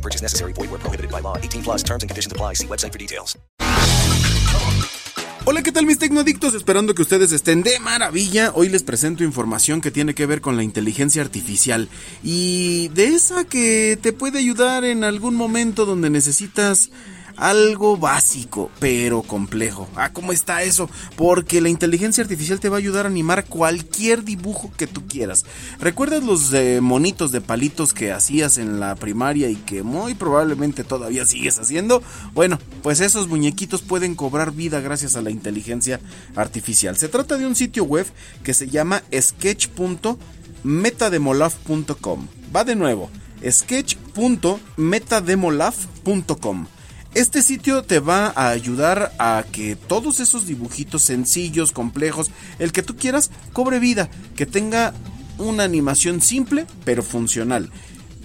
Purchase necessary. Void prohibited by law. 18 plus terms and conditions apply. See website for details. Hola, ¿qué tal mis tecnoadictos? Esperando que ustedes estén de maravilla. Hoy les presento información que tiene que ver con la inteligencia artificial y de esa que te puede ayudar en algún momento donde necesitas algo básico, pero complejo. Ah, ¿cómo está eso? Porque la inteligencia artificial te va a ayudar a animar cualquier dibujo que tú quieras. ¿Recuerdas los eh, monitos de palitos que hacías en la primaria y que muy probablemente todavía sigues haciendo? Bueno, pues esos muñequitos pueden cobrar vida gracias a la inteligencia artificial. Se trata de un sitio web que se llama sketch.metademolaf.com. Va de nuevo, sketch.metademolaf.com. Este sitio te va a ayudar a que todos esos dibujitos sencillos, complejos, el que tú quieras, cobre vida, que tenga una animación simple pero funcional.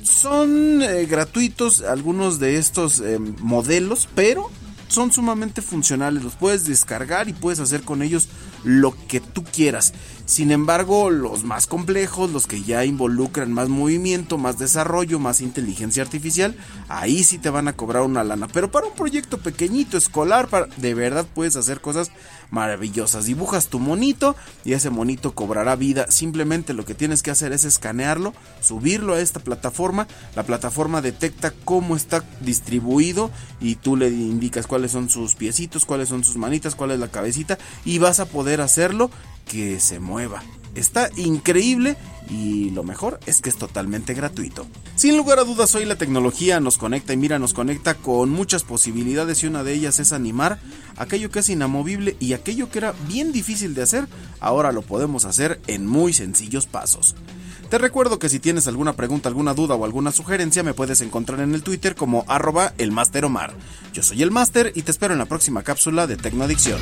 Son eh, gratuitos algunos de estos eh, modelos, pero son sumamente funcionales. Los puedes descargar y puedes hacer con ellos lo que tú quieras. Sin embargo, los más complejos, los que ya involucran más movimiento, más desarrollo, más inteligencia artificial, ahí sí te van a cobrar una lana. Pero para un proyecto pequeñito, escolar, para, de verdad puedes hacer cosas maravillosas. Dibujas tu monito y ese monito cobrará vida. Simplemente lo que tienes que hacer es escanearlo, subirlo a esta plataforma. La plataforma detecta cómo está distribuido y tú le indicas cuáles son sus piecitos, cuáles son sus manitas, cuál es la cabecita y vas a poder hacerlo que se mueva. Está increíble y lo mejor es que es totalmente gratuito. Sin lugar a dudas, hoy la tecnología nos conecta y mira, nos conecta con muchas posibilidades y una de ellas es animar aquello que es inamovible y aquello que era bien difícil de hacer, ahora lo podemos hacer en muy sencillos pasos. Te recuerdo que si tienes alguna pregunta, alguna duda o alguna sugerencia, me puedes encontrar en el Twitter como arroba elmasteromar. Yo soy el Master y te espero en la próxima cápsula de Tecnoadicción.